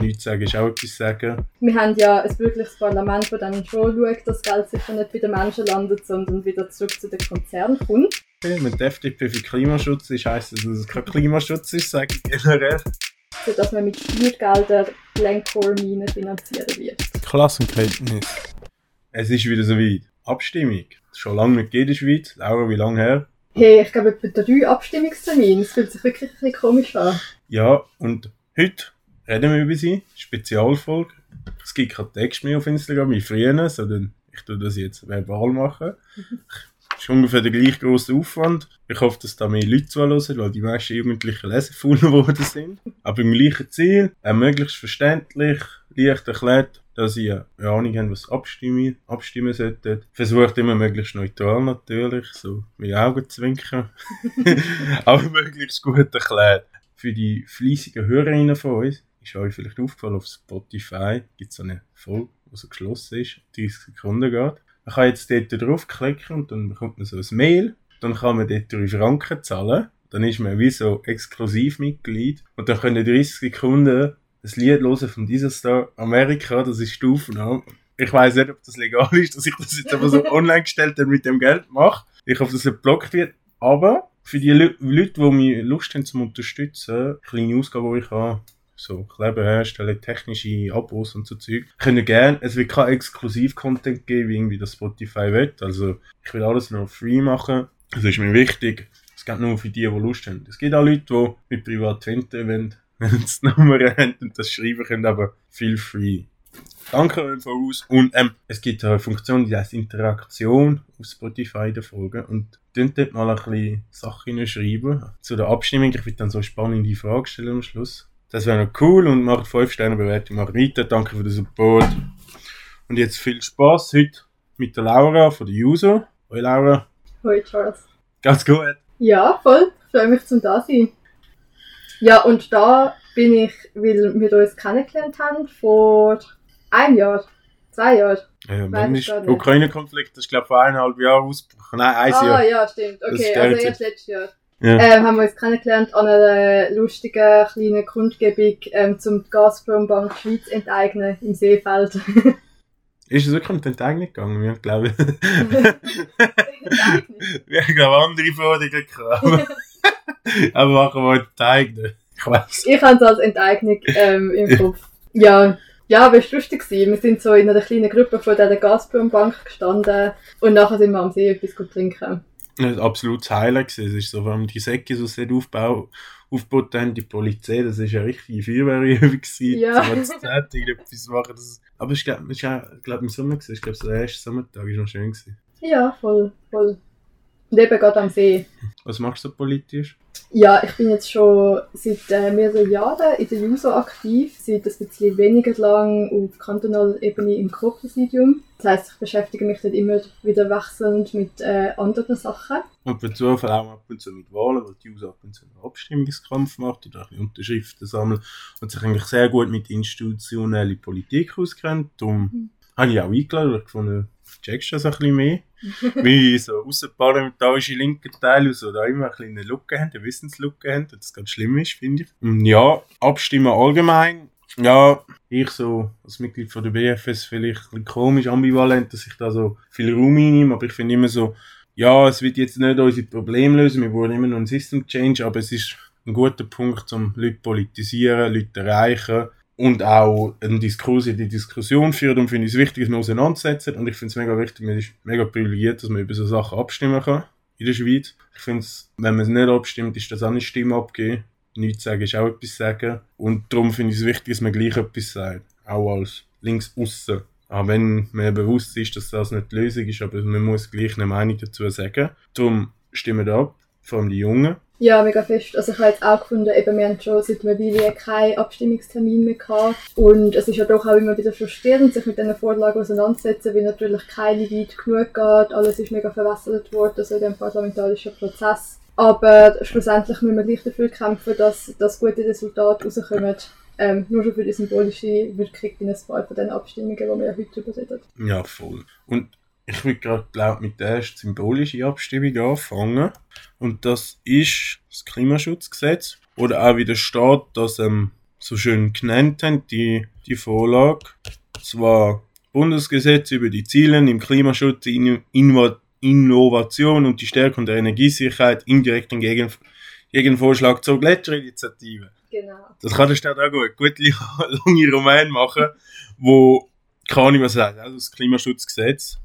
Nichts sagen ist auch etwas sagen. Wir haben ja ein wirkliches Parlament, das dann schon schaut, dass das Geld sicher nicht bei den Menschen landet, sondern wieder zurück zu den Konzernen kommt. Wenn die FDP für Klimaschutz ist, heisst das, dass es kein Klimaschutz ist, sage ich generell. Sodass man mit Steuergeldern Glencore-Minen finanzieren wird. Klassenkenntnis. Es ist wieder soweit. Abstimmung. Schon lange nicht in der Schweiz. Laura, wie lange her? Hey, ich glaube etwa drei Abstimmungstermine. Es fühlt sich wirklich ein bisschen komisch an. Ja, und heute reden wir über sie. Spezialfolge. Es gibt keinen Text mehr auf Instagram wie früher, sondern ich tue das jetzt verbal machen. Es ist ungefähr der gleich grosse Aufwand. Ich hoffe, dass da mehr Leute zuhören, weil die meisten Jugendlichen lesefaul geworden sind. Aber im gleichen Ziel, äh, möglichst verständlich, leicht erklärt, dass ihr eine Ahnung habt, was abstimmen, abstimmen solltet. Versucht immer möglichst neutral natürlich, so mit Augenzwinkern. Aber möglichst gut erklärt. Für die fleissigen Hörerinnen von uns ist euch vielleicht aufgefallen, auf Spotify gibt es eine Folge, die so geschlossen ist, 30 Sekunden geht. Man kann jetzt dort draufklicken und dann bekommt man so ein Mail. Dann kann man dort 3 Franken zahlen. Dann ist man wie so Exklusivmitglied. Und dann können 30 Sekunden das Lied hören von dieser Star Amerika, das ist Stufennamen. Ich weiß nicht, ob das legal ist, dass ich das jetzt aber so online gestellt und mit dem Geld mache. Ich hoffe, dass es geblockt wird. Aber für die Leute, die mich Lust haben zum Unterstützen, kleine Ausgabe, die ich habe, so Kleber herstellen, technische Abos und so Zeug, können gerne, es wird kein Exklusiv-Content geben, wie irgendwie das Spotify will. Also, ich will alles nur free machen. Das ist mir wichtig. Es geht nur für die, die Lust haben. Es gibt auch Leute, die mit privat finden wollen, wenn sie Nummer haben und das schreiben können, aber viel free. Danke euch voraus. Und ähm, es gibt eine Funktion, die heißt Interaktion auf Spotify der Folge. Und könnt dort mal ein bisschen Sachen schreiben zu der Abstimmung. Ich will dann so spannende Fragen stellen am Schluss. Das wäre noch cool und macht 5 Sterne Bewertung, macht weiter. Danke für den Support. Und jetzt viel Spaß heute mit der Laura von der User. Hoi Laura. Hoi Charles. Ganz gut. Ja, voll. Freue mich zum da sein. Ja, und da bin ich, weil wir uns kennengelernt haben vor einem Jahr, zwei Jahren. Ja, ich ist. Ukraine-Konflikt, das ist glaube ich vor eineinhalb Jahren ausgebrochen. Nein, ein ah, Jahr. ja, stimmt. Okay, also erst letztes Jahr. Ja. Ähm, haben wir uns kennengelernt an einer lustigen kleinen Kundgebung ähm, zum die Gazprom Bank Schweiz enteignen im Seefeld. Ist es wirklich um die Enteignung gegangen? Wir glaube wir haben glaube andere Forderungen gehabt. aber- machen wir enteignen. Ich weiß. ich habe es als Enteignung ähm, im Kopf. Ja, ja, aber es war lustig. Gewesen. Wir sind so in einer kleinen Gruppe von dieser Gazprom Bank gestanden und nachher sind wir am See etwas gut trinken. Ein absolutes Highlight gewesen. Es ist so, allem die Säcke, dort aufbau, aufgebaut haben, die Polizei, das ist ja richtig Feuerwehrübung gewesen. Ja. So als Zeit irgendetwas machen. Das, aber ich glaube, es war auch, glaub, im Sommer gewesen. Ich glaube, so der erste Sommertag war noch schön gewesen. Ja, voll, voll. Und eben gerade am See. Was machst du so politisch? Ja, ich bin jetzt schon seit äh, mehreren Jahren in der JUSO aktiv, seit ein bisschen weniger lang auf kantonaler Ebene im Co-Präsidium. Das heisst, ich beschäftige mich dort immer wieder wechselnd mit äh, anderen Sachen. Und per Zufall auch ab und zu mit Wahlen, weil die USA ab und zu einen Abstimmungskampf macht oder bisschen Unterschriften sammelt und sich eigentlich sehr gut mit institutioneller Politik auskennt. Darum Mhm. habe ich auch eingeladen, weil ich gefunden, checkst du das ein bisschen mehr. Wie so außerparlamentarische linke Teile, so da immer ein eine Lücke haben, eine Wissenslücke haben, das ganz schlimm ist, finde ich. Und ja, abstimmen allgemein. Ja, ich so als Mitglied von der BFS vielleicht ein bisschen komisch, ambivalent, dass ich da so viel Raum einnehme, aber ich finde immer so, ja, es wird jetzt nicht unsere Probleme lösen, wir wollen immer noch einen System Change, aber es ist ein guter Punkt, um Leute politisieren, Leute erreichen und auch Diskurs in die Diskussion führen und finde ich es wichtig, dass wir auseinandersetzen und ich finde es mega wichtig, man ist mega privilegiert, dass man über so Sachen abstimmen kann in der Schweiz. Ich finde es, wenn man es nicht abstimmt, ist das auch eine Stimme abgeben. Nichts sagen ist auch etwas sagen. Und darum finde ich es wichtig, dass man gleich etwas sagt. Auch als links aussen. Auch wenn mir bewusst ist, dass das nicht die Lösung ist, aber man muss gleich eine Meinung dazu sagen. Darum stimmen ab, vor allem die Jungen. Ja, mega fest. Also ich habe jetzt auch gefunden, eben, wir haben schon seit einer Weile keinen Abstimmungstermin mehr gehabt. Und es ist ja doch auch immer wieder frustrierend, sich mit diesen Vorlagen auseinanderzusetzen, weil natürlich keine weit genug geht. Alles ist mega verwässert worden, also in dem parlamentarischen Prozess. Aber schlussendlich müssen wir gleich dafür kämpfen, dass, dass gute Resultate rauskommen. Ähm, nur schon für die symbolische Wirkung in ein paar von den Abstimmungen, die wir ja heute darüber reden. Ja, voll. Und ich würde gerade glaub, mit der ersten symbolischen Abstimmung anfangen. Und das ist das Klimaschutzgesetz. Oder auch wieder steht, dass ähm, das so schön genannt haben, die, die Vorlage. Zwar Bundesgesetz über die Ziele im Klimaschutz, in, Innovation und die Stärkung der Energiesicherheit indirekt in Gegen, Gegenvorschlag zur Gletscherinitiative. Genau. Das kann der Stadt auch gut. Gut lange Roman machen, wo, kann ich was sagen, also das Klimaschutzgesetz,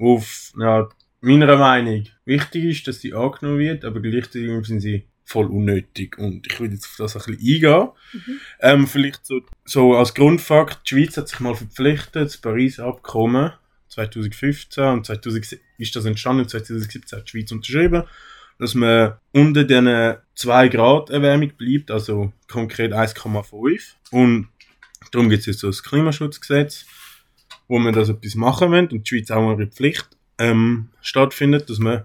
auf, ja, meiner Meinung wichtig ist, dass die angenommen wird, aber gleichzeitig sind sie voll unnötig. Und ich will jetzt auf das ein bisschen eingehen. Mhm. Ähm, vielleicht so, so als Grundfakt, die Schweiz hat sich mal verpflichtet, das Paris-Abkommen 2015 und 2017 ist das entstanden, 2017 hat die Schweiz unterschrieben, dass man unter den 2 Grad Erwärmung bleibt, also konkret 1,5. Und darum gibt es jetzt so das Klimaschutzgesetz, wo man das etwas machen will und die Schweiz auch eine Pflicht ähm, stattfindet, dass man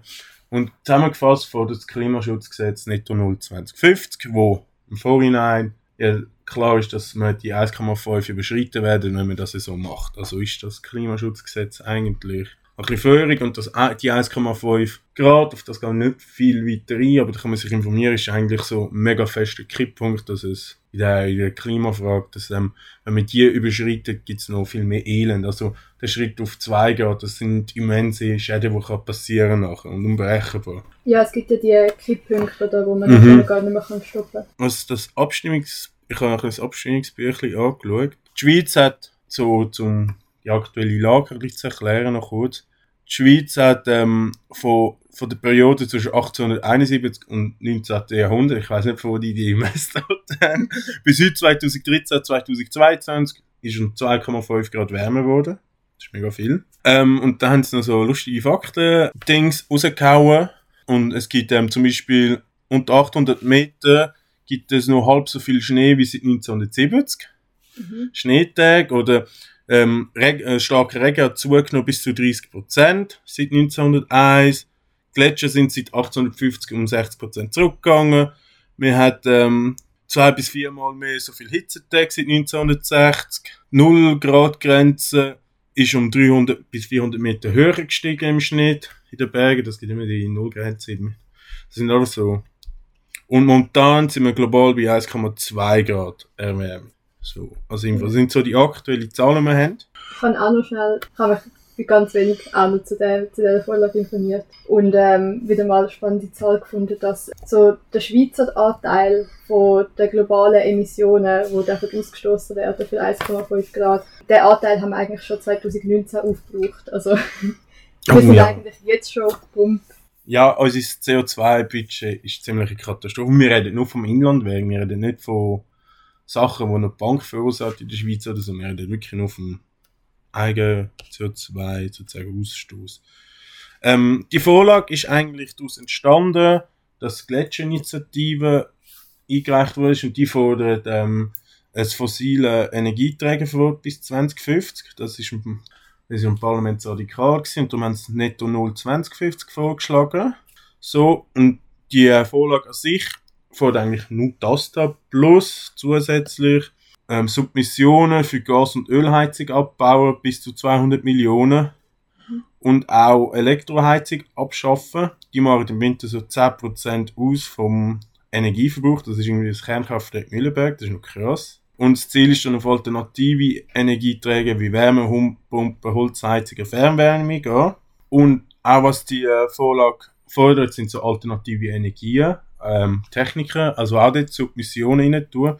und zusammengefasst vor das Klimaschutzgesetz Netto 0 2050, wo im Vorhinein ja, klar ist, dass man die 1,5 überschreiten werden, wenn man das so macht. Also ist das Klimaschutzgesetz eigentlich ein bisschen Führung und das, die 1,5 Grad, auf das geht nicht viel weiter ein, aber da kann man sich informieren, ist eigentlich so ein mega fester Kipppunkt, dass es in der, in der Klimafrage, dass ähm, wenn man die überschreitet, gibt es noch viel mehr Elend. Also der Schritt auf 2 Grad, das sind immense Schäden, die passieren nachher und unberechenbar. Ja, es gibt ja die Kipppunkte, wo man mhm. gar nicht mehr stoppen kann. Also das Abstimmungs ich habe ein Abstimmungsbüchlein angeschaut. Die Schweiz hat so zum die aktuelle Lage ein bisschen zu erklären noch kurz. Die Schweiz hat ähm, von, von der Periode zwischen 1871 und 19. Jahrhundert, ich weiß nicht, von wo die die Messdaten haben, bis heute 2013, 2022 ist um 2,5 Grad wärmer geworden. Das ist mega viel. Ähm, und da haben sie noch so lustige Fakten-Dings rausgehauen. Und es gibt ähm, zum Beispiel unter 800 Meter gibt es noch halb so viel Schnee wie seit 1970. Mhm. Schneetag oder ähm, äh, starker Regen hat zugenommen bis zu 30 Prozent seit 1901. Gletscher sind seit 1850 um 60 Prozent zurückgegangen. Wir haben ähm, zwei bis viermal mehr so viel Hitzetage seit 1960. Null Grad Grenze ist um 300 bis 400 Meter höher gestiegen im Schnitt in den Bergen. Das gibt immer die Nullgrenze. Das sind alles so. Und momentan sind wir global bei 1,2 Grad erwärmt. So, also was sind so die aktuellen Zahlen, die wir haben? Ich kann auch noch schnell, ich habe mich ganz wenig auch zu, der, zu dieser Vorlage informiert und ähm, wieder mal eine spannende Zahl gefunden, dass so der Schweizer Anteil von den globalen Emissionen, die davon ausgestoßen werden für 1,5 Grad, der Anteil haben wir eigentlich schon 2019 aufgebraucht. Also wir oh, sind ja. eigentlich jetzt schon auf Pump. Ja, unser CO2-Budget ist ziemlich eine Katastrophe. Wir reden nur vom Inland, wir reden nicht von Sachen, die eine Bank verursacht in der Schweiz oder so. Wir reden wirklich nur vom eigenen CO2 sozusagen Ausstoß. Ähm, die Vorlage ist eigentlich daraus entstanden, dass Gletscherinitiative eingereicht wurde und die fordert ähm, ein fossile Energieträgerverbot bis 2050. Das ist im, das ist im Parlament so radikal gewesen und darum haben sie netto 0 2050 vorgeschlagen. So, und die Vorlage an sich fordert eigentlich nur das da, plus zusätzlich ähm, Submissionen für Gas- und Ölheizung abbauen bis zu 200 Millionen und auch Elektroheizung abschaffen. Die machen im Winter so 10% aus vom Energieverbrauch. Das ist irgendwie das Kernkraftwerk Mühlenberg, das ist noch krass. Und das Ziel ist dann auf alternative Energieträger wie Wärmepumpen, Holzheizung, Fernwärme gehen. Und auch was die äh, Vorlage fordert, sind so alternative Energien ähm, Techniken, also auch dort Submissionen rein tun.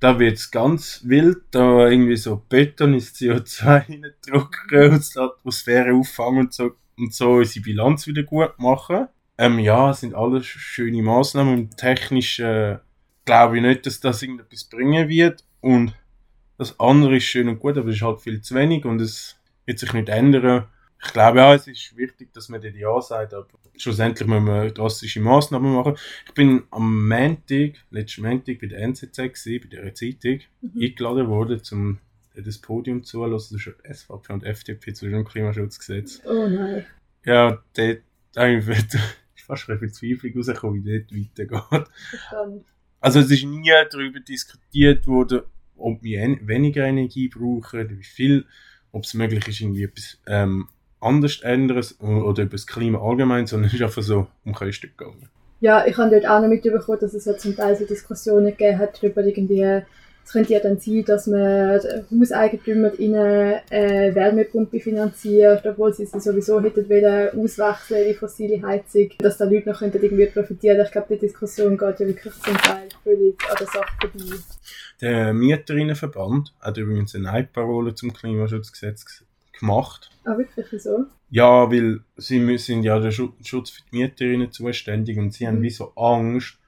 Da wird es ganz wild, da irgendwie so Beton ins CO2 reindrücken und die Atmosphäre auffangen und so, und so unsere Bilanz wieder gut machen. Ähm, ja, sind alles schöne Maßnahmen. Im Technischen äh, glaube ich nicht, dass das irgendetwas bringen wird. Und das andere ist schön und gut, aber es ist halt viel zu wenig und es wird sich nicht ändern. Ich glaube ja, es ist wichtig, dass man dort Ja sagt, aber schlussendlich müssen wir drastische Massnahmen machen. Ich bin am Montag, letzten Montag bei der NZZ gewesen, bei der Zeitung, mhm. eingeladen worden, um das Podium zu hören, das ist SVP und FDP zu dem Klimaschutzgesetz. Oh nein. Ja, dort eigentlich ist fast eine Verzweiflung rausgekommen, wie dort weitergeht. Verstanden. Also es ist nie darüber diskutiert worden, ob wir weniger Energie brauchen, wie viel, ob es möglich ist, irgendwie etwas ähm, anders ändern oder über das Klima allgemein, sondern es ist einfach so um Kosten gegangen. Ja, ich habe dort auch noch mitbekommen, dass es ja zum Teil so Diskussionen gegeben hat darüber irgendwie Es könnte ja dann sein, dass man Hauseigentümer in eine äh, Wärmepumpe finanziert, obwohl sie sie sowieso hätten wollen auswechseln in die fossile Heizung, dass da Leute noch könnten irgendwie profitieren. Ich glaube, die Diskussion geht ja wirklich zum Teil völlig an der Sache vorbei. Der Mieterinnenverband hat übrigens eine Nein-Parole zum Klimaschutzgesetz gemacht. Ah, wirklich? Wieso? Ja, weil sie sind ja der Schutz für die Mieterinnen zuständig und sie mhm. haben wie so Angst,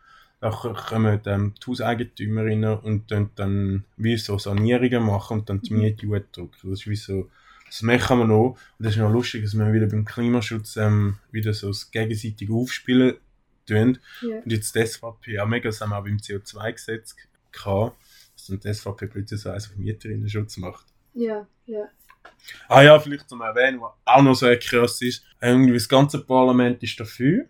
da kommen ähm, die Hauseigentümerinnen und dann, dann wie so Sanierungen machen und dann die mhm. Miete gut drücken. Das ist wie so, das machen wir noch. Und das ist noch lustig, dass wir wieder beim Klimaschutz ähm, wieder so das gegenseitige Aufspielen tun. Yeah. Und jetzt die SVP auch mega, das haben wir auch beim CO2-Gesetz gehabt, dass dann die SVP plötzlich so eins auf Mieterinnen-Schutz macht. Ja, ja. Ah ja, vielleicht zum Erwähnen, was auch noch so krass ist. Irgendwie das ganze Parlament ist dafür.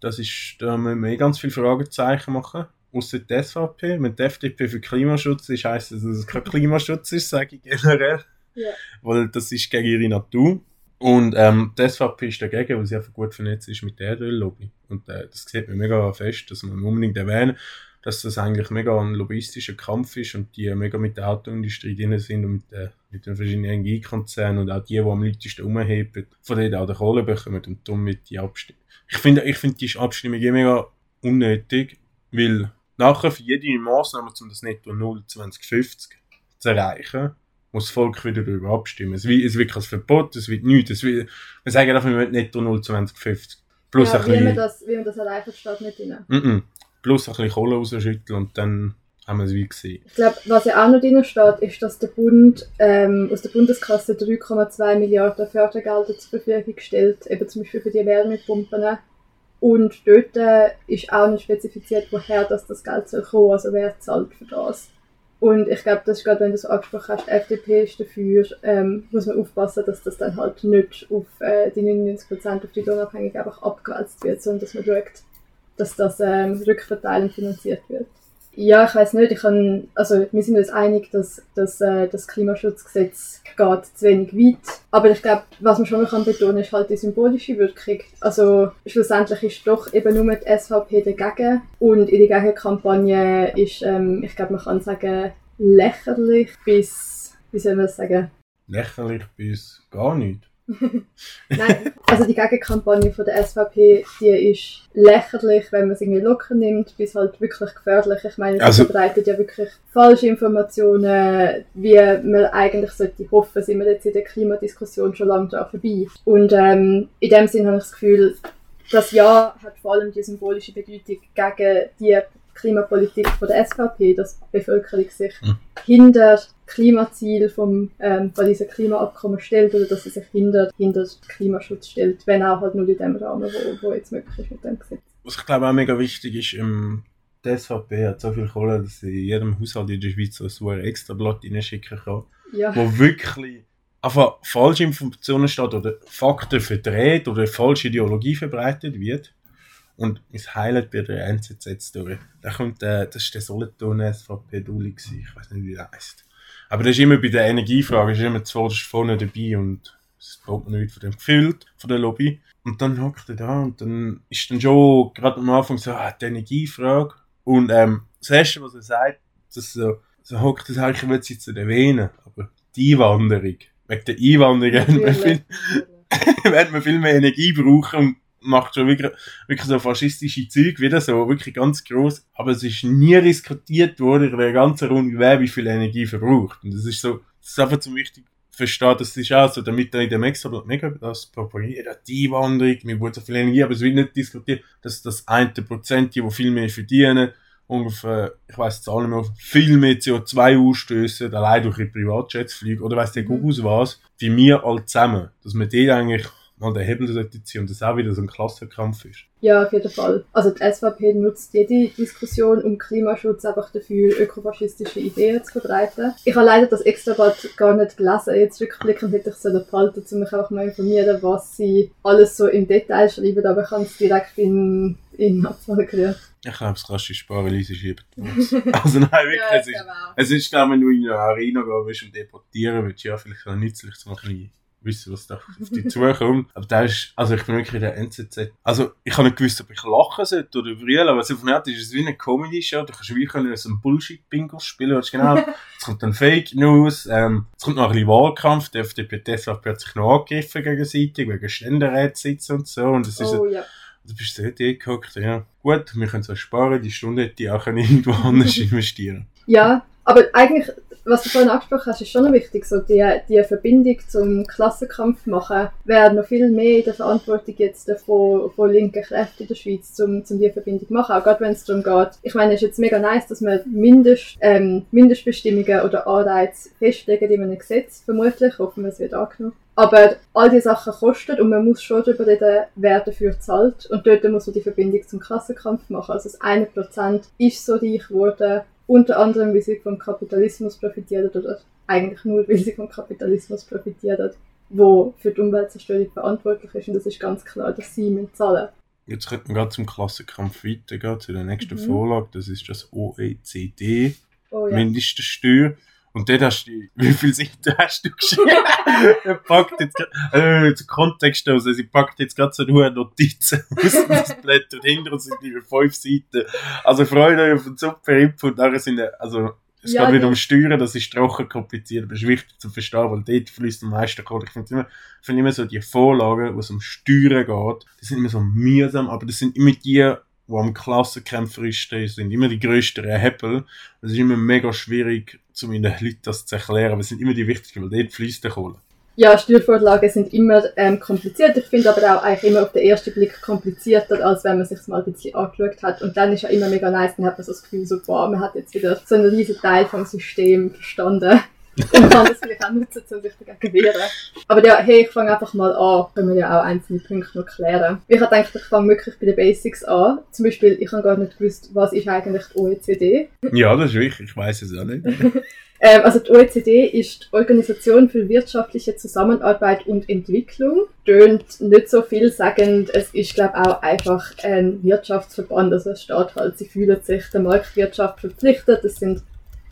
Das ist, da müssen wir eh ganz viele Fragezeichen machen. Außer die SVP. Wenn die FDP für Klimaschutz ist, heisst das, dass es kein Klimaschutz ist, sage ich generell. Ja. Weil das ist gegen ihre Natur. Und ähm, die SVP ist dagegen, weil sie einfach gut vernetzt ist mit der Erdöllobby. Und äh, das sieht man mega fest, dass man unbedingt erwähnen dass das eigentlich mega ein lobbyistischer Kampf ist und die mega mit der Autoindustrie drin sind und mit, äh, mit den verschiedenen Energiekonzernen und auch die, die am lautesten umheben, von denen auch die Kohle bekommen und damit die Abstimmung. Ich finde, ich finde die Abstimmung mega unnötig, weil nachher für jede Maßnahme, um das Netto 0 2050 zu erreichen, muss das Volk wieder darüber abstimmen. Es wird, es wird kein Verbot, es wird nichts. Es wird, wir sagen einfach, wir wollen Netto 0 2050. Plus ja, ein wie, bisschen, man das, wie man das erreicht, steht nicht drin. Mm -mm plus ein bisschen Kohle rausschütteln und dann haben wir es wie gesehen. Ich glaube, was ja auch noch drin steht, ist, dass der Bund ähm, aus der Bundeskasse 3,2 Milliarden Fördergelder zur Verfügung stellt, eben zum Beispiel für die Wärmepumpen. Und dort äh, ist auch nicht spezifiziert, woher das, das Geld soll kommen, also wer zahlt für das. Und ich glaube, das ist gerade, wenn du so angesprochen hast, FDP ist dafür, ähm, muss man aufpassen, dass das dann halt nicht auf äh, die 99% auf die Unabhängige einfach abgewälzt wird, sondern dass man schaut, dass das ähm, rückverteilend finanziert wird. Ja, ich weiß nicht. Ich kann, also wir sind uns einig, dass, dass äh, das Klimaschutzgesetz geht zu wenig weit. Aber ich glaube, was man schon noch kann betonen ist halt die symbolische Wirkung. Also schlussendlich ist doch eben nur die SVP dagegen. Und in der Gegenkampagne ist, ähm, ich glaube, man kann sagen, lächerlich bis, wie soll man das sagen? Lächerlich bis gar nicht. Nein, also die Gegenkampagne von der SVP, die ist lächerlich, wenn man es irgendwie locker nimmt, bis halt wirklich gefährlich. Ich meine, sie also, verbreitet ja wirklich falsche Informationen, wie man eigentlich sollte hoffen, sind wir jetzt in der Klimadiskussion schon lange da vorbei. Und ähm, in dem Sinn habe ich das Gefühl, das Ja hat vor allem die symbolische Bedeutung gegen die Klimapolitik von der SVP, dass die Bevölkerung sich mhm. hinter Klimaziel vom ähm, Pariser Klimaabkommen stellt oder dass sie sich hinter, hinter Klimaschutz stellt, wenn auch halt nur in dem Rahmen, wo, wo jetzt möglich ist mit dem Gesetz. Was ich glaube auch mega wichtig ist, im die SVP hat so viel Kohle, dass sie in jedem Haushalt in der Schweiz so ein extra Blatt reinschicken kann, ja. wo wirklich einfach falsche Informationen steht oder Fakten verdreht oder falsche Ideologie verbreitet wird. Und mein Highlight bei der NZZ jetzt durch. Da kommt, äh, das ist der Solothurn SVP Dulli ich weiß nicht, wie der heißt. Aber das ist immer bei der Energiefrage, ist immer zuvorderst vorne dabei und es braucht nicht von dem gefühlt, von der Lobby. Und dann hockt er da und dann ist dann schon gerade am Anfang so, ah, die Energiefrage. Und ähm, das Erste, was er sagt, dass so, so hockt er sagt, ich will es jetzt erwähnen, aber die Einwanderung, wegen der Einwanderung werden wir, viel, werden wir viel mehr Energie brauchen und macht schon wirklich, wirklich so faschistische Zeug wieder so, wirklich ganz groß. Aber es ist nie diskutiert worden in der ganzen Runde, wer wie viel Energie verbraucht. Und das ist so, das ist einfach zum wichtig verstehen, das ist auch so, damit dann in dem Extrablatt mega das propagiert, die Wanderung, mir wurde so viel Energie, aber es wird nicht diskutiert, dass das eine Prozent, die viel mehr verdienen, ungefähr, ich weiss Zahlen mehr, viel mehr CO2 ausstößen, allein durch ihre Privatjets fliegen, oder weiss der Google was, wie wir alle zusammen, dass wir die eigentlich mal den Hebel sollte ziehen und das auch wieder so ein Klassenkampf ist. Ja, auf jeden Fall. Also die SVP nutzt jede Diskussion um Klimaschutz einfach dafür, ökofaschistische Ideen zu verbreiten. Ich habe leider das Extrablatt gar nicht gelesen. Jetzt rückblickend hätte ich es behalten, um mich einfach mal informieren, was sie alles so im Detail schreiben, aber ich habe es direkt in, in Abfall gerührt. Ich glaube, das kannst du sparen, Lise schiebt. also nein, wirklich, ja, es, ist, es ist, glaube ich, wenn du in eine Arena gehen willst und deportieren willst, ja, vielleicht auch nützlich zu machen wissen, was da auf dich zukommt. Aber da ist, also ich bin wirklich in der NZZ, also ich habe nicht gewusst, ob ich lachen sollte oder brüllen, aber so von ist es wie eine Comedy-Show, du kannst wie können so ein Bullshit-Bingo spielen, weißt genau, jetzt kommt dann Fake News, ähm, jetzt kommt noch ein bisschen Wahlkampf, der FDP deshalb plötzlich noch angegriffen gegenseitig, wegen Ständerätssitz und so, und das ist Oh ja. Du bist so dort gehockt, ja. Gut, wir können es sparen, die Stunde hätte ich auch irgendwo anders investieren. Ja, aber eigentlich, was du vorhin angesprochen hast, ist schon noch wichtig, so die, die Verbindung zum Klassenkampf machen, wäre noch viel mehr in der Verantwortung jetzt von, von linken Kräften in der Schweiz, um, um die Verbindung zu machen, auch gerade wenn es darum geht. Ich meine, es ist jetzt mega nice, dass man Mindest, ähm, Mindestbestimmungen oder Anreize festlegen in einem Gesetz, vermutlich, hoffen wir, es wird angenommen. Aber all diese Sachen kosten und man muss schon darüber reden, wer dafür zahlt. Und dort muss man die Verbindung zum Klassenkampf machen. Also das 1% ist so reich geworden, unter anderem, weil sie vom Kapitalismus profitiert oder eigentlich nur, weil sie vom Kapitalismus profitiert, wo für die Umweltzerstörung verantwortlich ist. Und das ist ganz klar, dass sie müssen zahlen Jetzt könnten wir gerade zum Klassenkampf weitergehen, zu der nächsten Mhm. Vorlage. Das ist das OECD, Oh ja. Mindeststeuer. Und dort hast du, wie viele Seiten hast du geschrieben? er packt jetzt gerade, äh, zum Kontext aus, also sie packt jetzt gerade so nur Notizen aus und das blättert hinter uns sind über fünf Seiten. Also freut euch auf den super Input, nachher sind, also, es Ja, geht wieder um Steuern, das ist trocken kompliziert, aber es ist wichtig zu verstehen, weil dort fließt am meisten Kohle. Ich finde immer, ich finde immer so die Vorlagen, wo es um Steuern geht, die sind immer so mühsam, aber das sind immer die, die am klassenkämpferischsten sind, immer die grössten Hebel. Es ist immer mega schwierig, um den Leuten das zu erklären, es sind immer die wichtigsten, weil dort fließt der Kohle. Ja, Steuervorlagen sind immer ähm, kompliziert. Ich finde aber auch eigentlich immer auf den ersten Blick komplizierter, als wenn man sich mal ein bisschen angeschaut hat. Und dann ist ja immer mega nice, dann hat man so das Gefühl, so, boah, man hat jetzt wieder so einen riesen Teil vom System verstanden. Und kann das vielleicht auch nutzen, um sich dagegen wehren. Aber ja, hey, ich fange einfach mal an. Können wir ja auch einzelne Punkte noch klären. Ich habe gedacht, ich fange wirklich bei den Basics an. Zum Beispiel, ich habe gar nicht gewusst, was ist eigentlich die OECD. Ja, das ist wichtig, ich weiß es auch nicht. Ähm, also die OECD ist die Organisation für wirtschaftliche Zusammenarbeit und Entwicklung. Tönt nicht so vielsagend. Es ist, glaube ich, auch einfach ein Wirtschaftsverband. Also es steht halt, sie fühlen sich der Marktwirtschaft verpflichtet. Es sind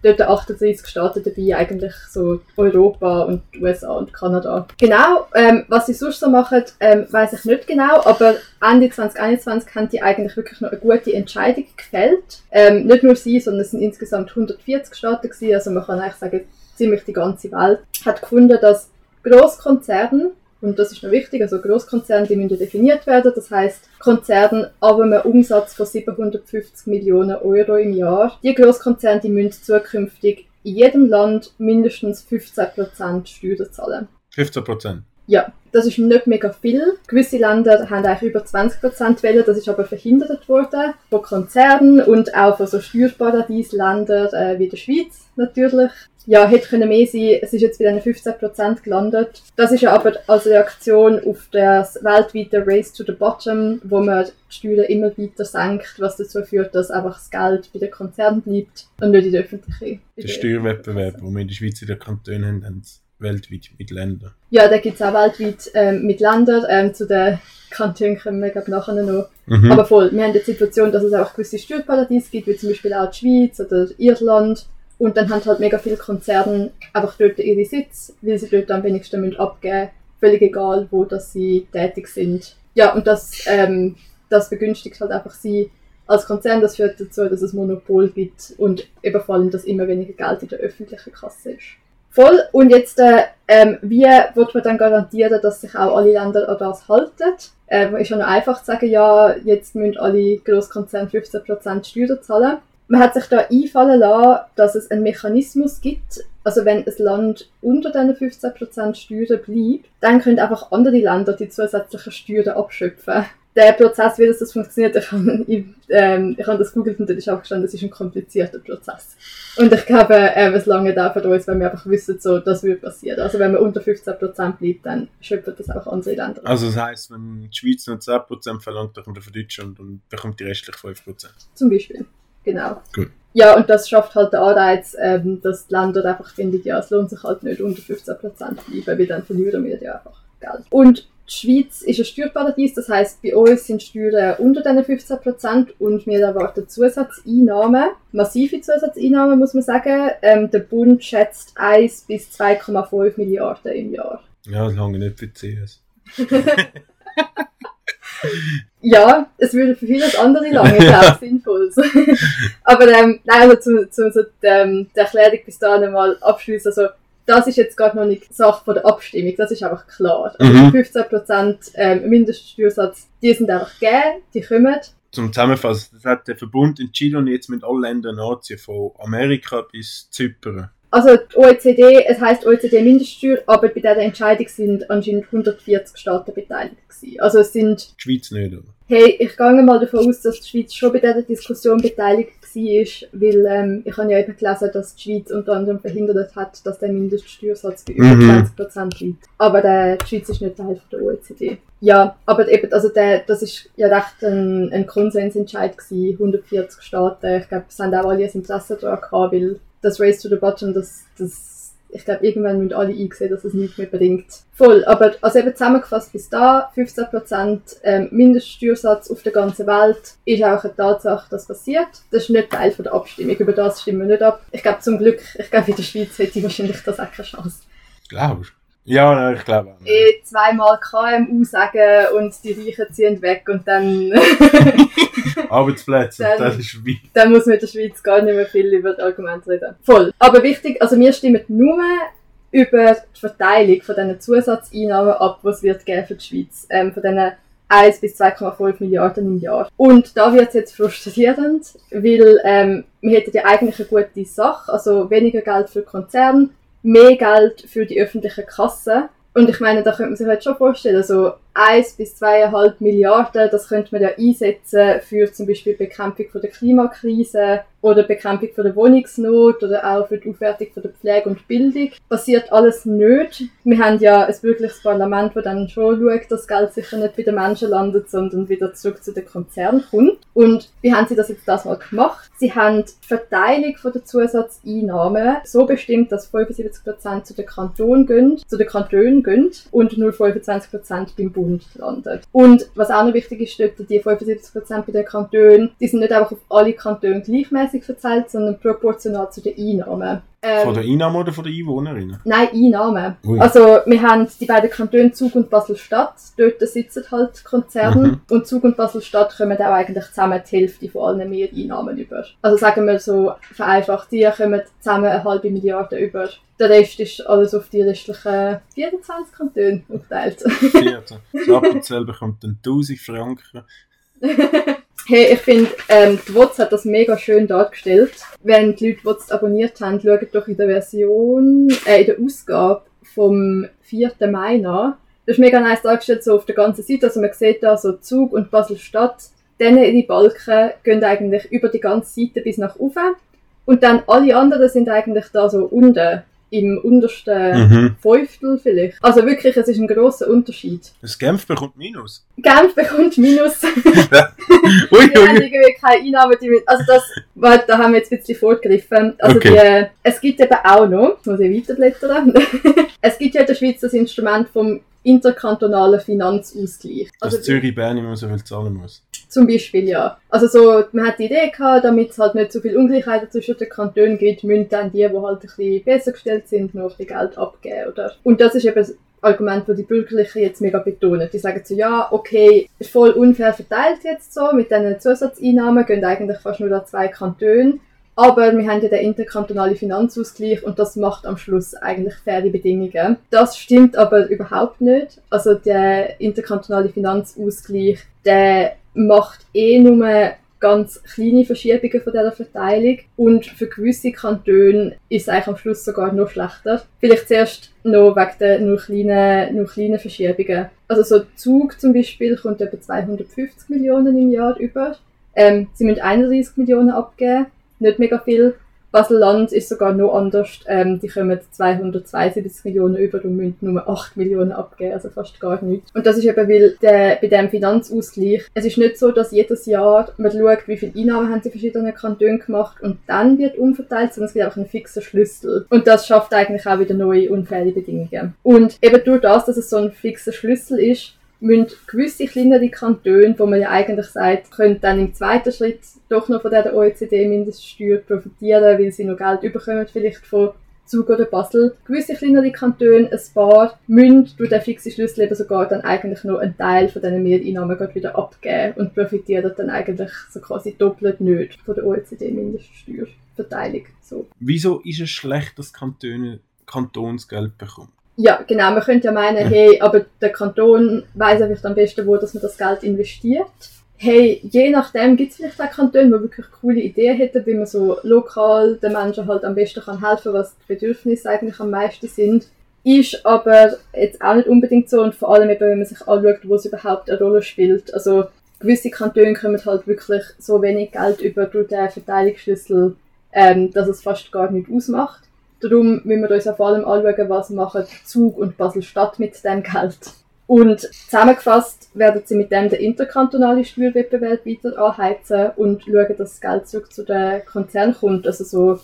dort 38 Staaten dabei, eigentlich so Europa und USA und Kanada. Genau, ähm, was sie sonst so machen, ähm, weiß ich nicht genau, aber Ende 2021 haben die eigentlich wirklich noch eine gute Entscheidung gefällt. Ähm, nicht nur sie, sondern es sind insgesamt 140 Staaten gewesen, also man kann eigentlich sagen, ziemlich die ganze Welt hat gefunden, dass Großkonzerne und das ist noch wichtig, also Großkonzerne, die müssen definiert werden. Das heißt, Konzerne ab einem Umsatz von 750 Millionen Euro im Jahr. Die Großkonzerne, die müssen zukünftig in jedem Land mindestens 15% Steuern zahlen. 15 Prozent. Ja, das ist nicht mega viel. Gewisse Länder haben eigentlich über 20% Welle, das ist aber verhindert worden von Konzernen und auch von so Steuerparadiesländern äh, wie der Schweiz natürlich. Ja, hätte können mehr sein, es ist jetzt bei diesen 15% gelandet. Das ist ja aber als Reaktion auf das weltweite Race to the Bottom, wo man die Steuern immer weiter senkt, was dazu führt, dass einfach das Geld bei den Konzernen bleibt und nicht in der öffentlichen. Der Steuerwettbewerb, den wir in der Schweiz in den Kantonen haben, haben weltweit mit Ländern. Ja, da gibt es auch weltweit ähm, mit Ländern. Ähm, zu den Kantonen kommen wir glaub, nachher noch. Mhm. Aber voll, wir haben die Situation, dass es auch gewisse Steuerparadiese gibt, wie zum Beispiel auch die Schweiz oder Irland. Und dann haben halt mega viele Konzerne einfach dort ihre Sitz, weil sie dort am wenigsten müssen abgeben Völlig egal, wo dass sie tätig sind. Ja, und das, ähm, das begünstigt halt einfach sie als Konzern. Das führt dazu, dass es Monopol gibt und eben vor allem, dass immer weniger Geld in der öffentlichen Kasse ist. Voll. Und jetzt, äh, ähm, wie wird man dann garantieren, dass sich auch alle Länder an das halten? Ähm, ist ja noch einfach zu sagen, ja, jetzt müssen alle Großkonzerne 15% Steuern zahlen. Man hat sich da einfallen lassen, dass es einen Mechanismus gibt, also wenn ein Land unter diesen 15% Steuern bleibt, dann können einfach andere Länder die zusätzlichen Steuern abschöpfen. Der Prozess, wie das, funktioniert, ich habe, ich, ähm, ich habe das gegoogelt und da ist auch gestanden, das ist ein komplizierter Prozess. Und ich glaube, äh, es lange da für uns, wenn wir einfach wissen, so, das würde passieren. Also wenn man unter 15% bleibt, dann schöpfen das auch andere Länder. Also das heisst, wenn die Schweiz nur 10 Prozent verlangt, dann kommt er von Deutschland und bekommt die restlichen 5 Prozent. Zum Beispiel. Genau. Gut. Ja, und das schafft halt den Anreiz, ähm, dass die Länder einfach finden, ja, es lohnt sich halt nicht unter 15% bleiben, weil dann verlieren wir ja einfach Geld. Und die Schweiz ist ein Steuerparadies, das heißt, bei uns sind Steuern unter diesen 15% und wir erwarten Zusatzeinnahmen, massive Zusatzeinnahmen muss man sagen. Ähm, der Bund schätzt 1 bis 2,5 Milliarden im Jahr. Ja, das lange nicht für CS. Ja, es würde für vieles andere lange, glaube ich, sinnvoll sein. Aber ähm, nein, also zu, zu, zu ähm, der Erklärung bis dahin mal abschließen. Also, das ist jetzt gerade noch nicht Sache von der Abstimmung, das ist einfach klar. Also Mhm. 15% ähm, Mindeststeuersatz, die sind einfach gegeben, die kommen. Zum Zusammenfassen, das hat der Verbund entschieden und jetzt mit allen Ländern anziehen, von Amerika bis Zypern. Also die OECD, es heißt OECD Mindeststeuer, aber bei dieser Entscheidung sind anscheinend 140 Staaten beteiligt gewesen. Also es sind Die Schweiz nicht, oder? Hey, ich gehe mal davon aus, dass die Schweiz schon bei dieser Diskussion beteiligt war, weil ähm, ich habe ja eben gelesen, dass die Schweiz unter anderem verhindert hat, dass der Mindeststeuersatz bei über Mhm. 20% liegt. Aber der, die Schweiz ist nicht Teil von der OECD. Ja, aber eben, also der, das ist ja recht ein, ein Konsensentscheid gewesen, 140 Staaten. Ich glaube, es haben auch alle ein Interesse daran gehabt, weil das Race to the Bottom, das, das ich glaube, irgendwann müssen alle einsehen, dass es nichts mehr bringt. Voll, aber also eben zusammengefasst bis da, 15% ähm, Mindeststeuersatz auf der ganzen Welt ist auch eine Tatsache, dass passiert. Das ist nicht Teil von der Abstimmung, über das stimmen wir nicht ab. Ich glaube zum Glück, ich glaube in der Schweiz hätte ich wahrscheinlich das auch keine Chance. Glaubst du? Ja, nein, ich glaube auch. Eh zweimal KMU sagen und die Reichen ziehen weg und dann, Arbeitsplätze, Dann- das ist wie. dann muss man in der Schweiz gar nicht mehr viel über das Argument reden. Voll. Aber wichtig, also wir stimmen nur über die Verteilung von diesen Zusatzeinnahmen ab, was es wird geben für die Schweiz. Ähm, von diesen 1 bis 2,5 Milliarden im Jahr. Und da wird es jetzt frustrierend, weil ähm, wir hätten ja eigentlich eine gute Sache, also weniger Geld für Konzerne, mehr Geld für die öffentlichen Kassen. Und ich meine, da könnte man sich halt schon vorstellen, so 1 bis 2,5 Milliarden, das könnte man ja einsetzen für zum Beispiel Bekämpfung von der Klimakrise oder Bekämpfung von der Wohnungsnot oder auch für die Aufwertung von der Pflege und Bildung. Passiert alles nicht. Wir haben ja ein wirkliches Parlament, das dann schon schaut, dass das Geld sicher nicht bei den Menschen landet, sondern wieder zurück zu den Konzernen kommt. Und wie haben sie das jetzt das mal gemacht? Sie haben die Verteilung der Zusatzeinnahmen so bestimmt, dass 75% zu den Kantonen gehen, zu den Kantonen gehen und nur 25% beim Bund landet. Und was auch noch wichtig ist, dort, die 75% bei den Kantonen, die sind nicht einfach auf alle Kantone gleichmäßig verteilt, sondern proportional zu den Einnahmen. Ähm, Von der Einnahme oder von den Einwohnerinnen? Nein, Einnahmen. Ui. Also, wir haben die beiden Kantone Zug und Basel-Stadt. Dort sitzen halt Konzerne. Mhm. Und Zug und Basel-Stadt kommen auch eigentlich zusammen die Hälfte von allen Mehreinnahmen über. Also, sagen wir so vereinfacht, die kommen zusammen eine halbe Milliarde über. Der Rest ist alles auf die restlichen 24 Kantone aufgeteilt. Vierte. Das Appenzell bekommt dann 1000 Franken. Hey, ich finde, ähm, die WOTS hat das mega schön dargestellt. Wenn die Leute WOTS abonniert haben, schaut doch in der Version, äh, in der Ausgabe vom 4. Mai nach. Das ist mega nice dargestellt, so auf der ganzen Seite. Also man sieht da so Zug und Basel-Stadt. Dann ihre Balken gehen eigentlich über die ganze Seite bis nach oben. Und dann alle anderen sind eigentlich da so unten, im untersten Mhm. Fünftel vielleicht. Also wirklich, es ist ein grosser Unterschied. Das Genf bekommt Minus. Genf bekommt Minus. Ui, Wir haben ui. irgendwie keine Einnahmen, die mit, also das, da haben wir jetzt ein bisschen vorgegriffen. Also Okay. die, es gibt eben auch noch, muss ich weiterblättern, es gibt ja in der Schweiz das Instrument vom interkantonalen Finanzausgleich. Dass Also Zürich Bern immer so viel zahlen muss. zum Beispiel, ja. Also so, man hat die Idee gehabt, damit es halt nicht so viel Ungleichheiten zwischen den Kantonen gibt, müssen dann die, die halt ein bisschen besser gestellt sind, noch ein bisschen Geld abgeben, oder? Und das ist eben das Argument, das die Bürgerlichen jetzt mega betonen. Die sagen so, ja, okay, ist voll unfair verteilt jetzt so, mit diesen Zusatzeinnahmen gehen eigentlich fast nur da zwei Kantone. Aber wir haben ja den interkantonalen Finanzausgleich und das macht am Schluss eigentlich faire Bedingungen. Das stimmt aber überhaupt nicht. Also der interkantonale Finanzausgleich, der macht eh nur ganz kleine Verschiebungen von dieser Verteilung und für gewisse Kantone ist es eigentlich am Schluss sogar noch schlechter. Vielleicht zuerst noch wegen der nur kleinen, nur kleinen Verschiebungen. Also so Zug zum Beispiel kommt etwa 250 Millionen im Jahr über. Ähm, sie müssen 31 Millionen abgeben, nicht mega viel. Basel-Land ist sogar noch anders. Ähm, die kommen 272 Millionen über und müssen nur 8 Millionen abgeben, also fast gar nichts. Und das ist eben, weil der, bei dem Finanzausgleich, es ist nicht so, dass jedes Jahr man schaut, wie viele Einnahmen haben die verschiedenen Kantone gemacht und dann wird umverteilt, sondern es gibt einfach einen fixen Schlüssel. Und das schafft eigentlich auch wieder neue unfaire Bedingungen. Und eben durch das, dass es so ein fixer Schlüssel ist, müssen gewisse kleinere Kantone, wo man ja eigentlich sagt, können dann im zweiten Schritt doch noch von der OECD-Mindeststeuer profitieren, weil sie noch Geld überkommen, vielleicht von Zug oder Basel. Gewisse kleinere Kantone, ein paar, müssen durch den fixen Schlüssel eben sogar dann eigentlich noch einen Teil von diesen Mehreinnahmen wieder abgeben und profitieren dann eigentlich so quasi doppelt nicht von der OECD-Mindeststeuerverteilung. So. Wieso ist es schlecht, dass Kantone Kantonsgeld bekommen? Ja, genau. Man könnte ja meinen, hey, aber der Kanton weiß einfach am besten, wo dass man das Geld investiert. Hey, je nachdem gibt es vielleicht auch Kantone, die wirklich coole Ideen hätten, wie man so lokal den Menschen halt am besten kann helfen was die Bedürfnisse eigentlich am meisten sind. Ist aber jetzt auch nicht unbedingt so und vor allem eben, wenn man sich anschaut, wo es überhaupt eine Rolle spielt. Also gewisse Kantone kommen halt wirklich so wenig Geld über durch den Verteilungsschlüssel, ähm, dass es fast gar nicht ausmacht. Darum müssen wir uns auch vor allem anschauen, was machen Zug und Basel-Stadt mit dem Geld. Und zusammengefasst werden sie mit dem den interkantonalen Steuerwettbewerb weiter anheizen und schauen, dass das Geld zurück zu den Konzernen kommt. Also so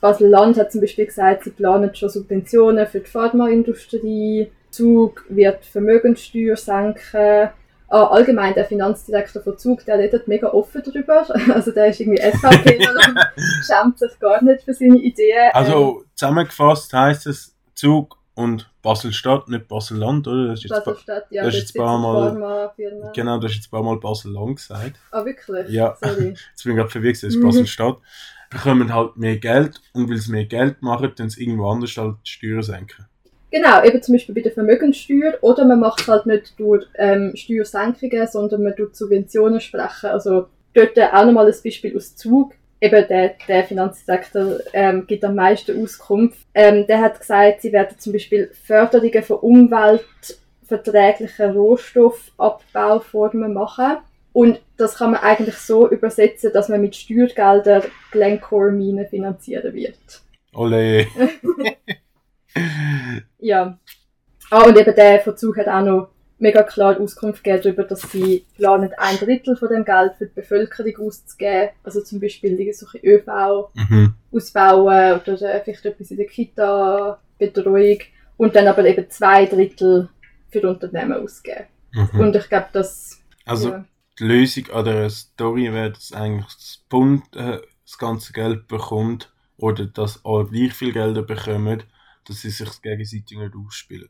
Basel-Land hat zum Beispiel gesagt, sie planen schon Subventionen für die Pharmaindustrie, Zug wird Vermögenssteuer senken, allgemein der Finanzdirektor von Zug, der redet mega offen darüber. Also der ist irgendwie SVP und schämt sich gar nicht für seine Ideen. Also zusammengefasst heißt es Zug und Basel-Stadt, nicht Basel-Land, oder? Das ist jetzt Basel-Stadt, ja. das ist jetzt ein paar Mal, genau, du hast jetzt ein paar Mal Basel-Land gesagt. Ah, wirklich? Ja. Sorry. Jetzt bin ich gerade verwirrt, das ist Mhm. Basel-Stadt. Bekommen halt mehr Geld und weil sie mehr Geld machen, dann sie irgendwo anders halt die Steuern senken. Genau, eben zum Beispiel bei der Vermögenssteuer oder man macht es halt nicht durch ähm, Steuersenkungen, sondern man tut Subventionen sprechen. Also dort auch nochmal ein Beispiel aus Zug. Eben der, der Finanzsektor ähm, gibt am meisten Auskunft. Ähm, der hat gesagt, sie werden zum Beispiel Förderungen von umweltverträglichen Rohstoffabbauformen machen. Und das kann man eigentlich so übersetzen, dass man mit Steuergeldern Glencore-Minen finanzieren wird. Ole. Ja. Ah, und eben der Verzug hat auch noch mega klar Auskunft gegeben darüber, dass sie planen, ein Drittel von dem Geld für die Bevölkerung auszugeben. Also zum Beispiel die solche ÖV Mhm. ausbauen oder äh, vielleicht etwas in der Kita, Betreuung. Und dann aber eben zwei Drittel für die Unternehmen ausgeben. Mhm. Und ich glaube, dass Also ja, die Lösung an der Story wäre, dass eigentlich das Bund äh, das ganze Geld bekommt oder dass alle gleich viel Geld bekommen, dass sie sich gegenseitig nicht ausspielen.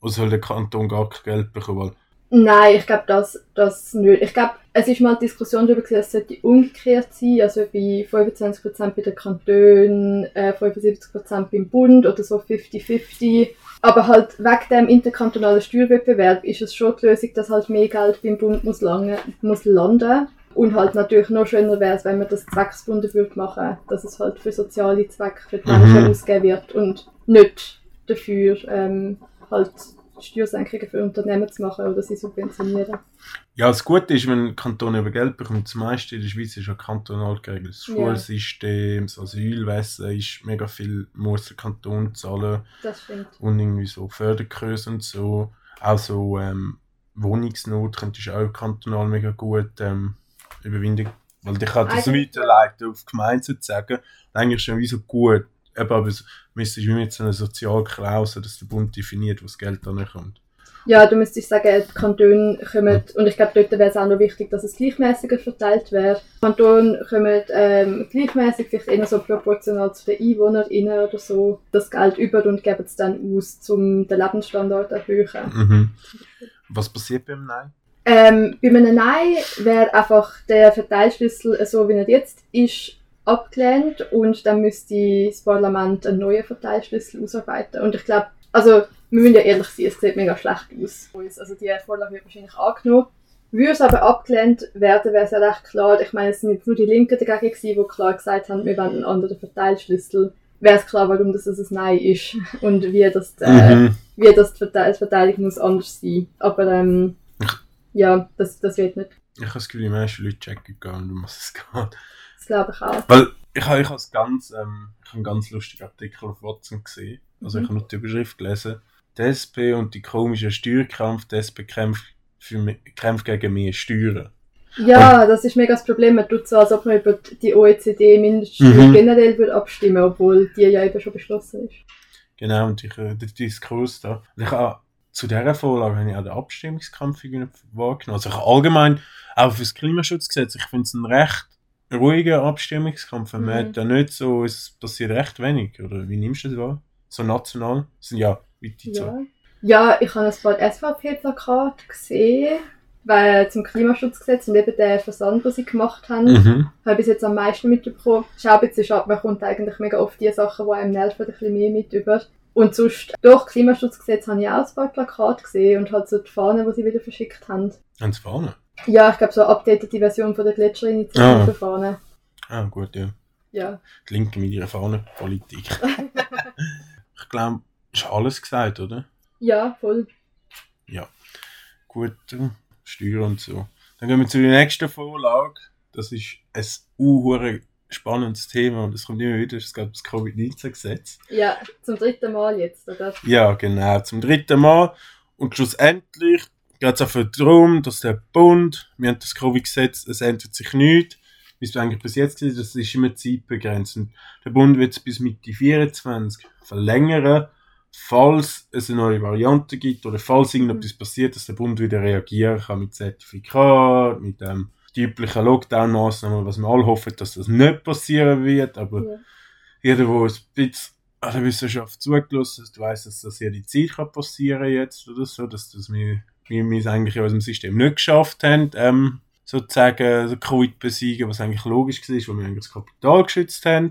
Oder soll der Kanton gar kein Geld bekommen? Nein, ich glaube das, das nicht. Ich glaube, es ist mal die Diskussion darüber gewesen, es sollte umgekehrt sein, also wie 25% bei den Kantonen, äh, 75% beim Bund oder so 50-50. Aber halt wegen dem interkantonalen Steuerwettbewerb ist es schon die Lösung, dass halt mehr Geld beim Bund muss, lange, muss landen. Und halt natürlich noch schöner wäre es, wenn man das zwecksbunden würde machen, dass es halt für soziale Zwecke für die Mhm. Menschen ausgegeben wird und nicht dafür ähm, halt Steuersenkungen für Unternehmen zu machen oder sie subventionieren. ja, das Gute ist, wenn ein Kanton über Geld bekommt, das meiste in der Schweiz ist ja kantonal geregelt. Das. Schulsystem, das Asylwesen ist mega viel, muss der Kanton zahlen. Das stimmt. und irgendwie so Förderkurse und so. Auch so ähm, Wohnungsnot könntest du auch kantonal mega gut ähm, überwinden. Weil dich hat das Eigentlich- weiterleiten auf die Gemeinde sozusagen. Und eigentlich schon wie so gut. Eben, aber es müsste wie mit so einer Sozialklausel, dass der Bund definiert, wo das Geld dann kommt. Ja, du müsstest sagen, die Kantone kommen, und ich glaube, dort wäre es auch noch wichtig, dass es gleichmäßiger verteilt wäre. Die Kantone kommen ähm, gleichmäßig, vielleicht eher so proportional zu den EinwohnerInnen oder so, das Geld über und geben es dann aus, um den Lebensstandard zu erhöhen. Mhm. Was passiert beim Nein? Ähm, bei einem Nein wäre einfach der Verteilschlüssel, so wie er jetzt ist, abgelehnt und dann müsste das Parlament einen neuen Verteilschlüssel ausarbeiten. Und ich glaube, also wir müssen ja ehrlich sein, es sieht mega schlecht aus. Also die Vorlage wird wahrscheinlich angenommen. Würde es aber abgelehnt werden, wäre es ja recht klar. Ich meine, es sind jetzt nur die Linken dagegen gewesen, die klar gesagt haben, wir wollen einen anderen Verteilschlüssel. Wäre es klar, warum das ein Nein ist und wie das, äh, Mhm. wie das die Verteilung muss anders sein. Aber ähm, ja, das, das wird nicht. Ich habe das Gefühl, die meisten Leute checken gar nicht, um was es geht. Das glaube ich auch. Weil ich habe ich has ganz, ähm, ich habe einen ganz lustigen Artikel auf Watson gesehen. Also ich Mhm. habe nur die Überschrift gelesen. Die SP und die komischen Steuerkampf, die SP kämpft, für, kämpft gegen mehr Steuern. Ja, das ist mega das Problem. Man tut so, als ob man über die OECD-Mindeststeuer Mhm. generell würde abstimmen, obwohl die ja eben schon beschlossen ist. Genau, und ich, äh, der Diskurs da. Und ich habe zu dieser Vorlage habe ich auch den Abstimmungskampf wahrgenommen. Also allgemein, auch für das Klimaschutzgesetz, ich finde es ein recht ruhiger Abstimmungskampf. Man Mhm. hat da nicht so, es passiert recht wenig. Oder wie nimmst du das wahr? so national? Das sind ja Zahlen. Ja. ja, ich habe ein paar SVP-Plakate gesehen, weil zum Klimaschutzgesetz und eben den Versand, den sie gemacht haben, Mhm. habe ich bis jetzt am meisten mitbekommen. Ist auch ein bisschen schade, man kommt eigentlich mega oft die Sachen, die einem nerven, ein bisschen mehr mit über. Und sonst, durch Klimaschutzgesetz habe ich auch ein paar Plakate gesehen und halt so die Fahnen, die sie wieder verschickt haben. Haben sie vorne? Ja, ich glaube so eine updatete Version von der Gletscherinitiative Ah. Fahne. Ah, gut, ja. Ja. Die Linke mit ihrer Fahnenpolitik. ich glaube, ist alles gesagt, oder? ja, voll. Gut, äh, Steuern und so. Dann gehen wir zu der nächsten Vorlage. Das ist ein unhure spannendes Thema und es kommt immer wieder, es gab das Covid-19-Gesetz. Ja, zum dritten Mal jetzt, oder? Ja, genau, zum dritten Mal. Und schlussendlich geht es einfach darum, dass der Bund, wir haben das Covid-Gesetz, es ändert sich nichts, wie es eigentlich bis jetzt war, das ist immer zeitbegrenzt. Und der Bund wird es bis Mitte 24 verlängern, falls es eine neue Variante gibt oder falls irgendetwas passiert, dass der Bund wieder reagieren kann mit Zertifikat, mit dem üblichen Lockdown-Maßnahmen, was wir alle hoffen, dass das nicht passieren wird, aber Ja. jeder, der ein bisschen an der Wissenschaft zugelassen hat, weiss, dass das jede Zeit kann passieren jetzt oder so, dass das wir, wir, es eigentlich in unserem System nicht geschafft haben, ähm, sozusagen so Covid besiegen, was eigentlich logisch war, weil wir eigentlich das Kapital geschützt haben.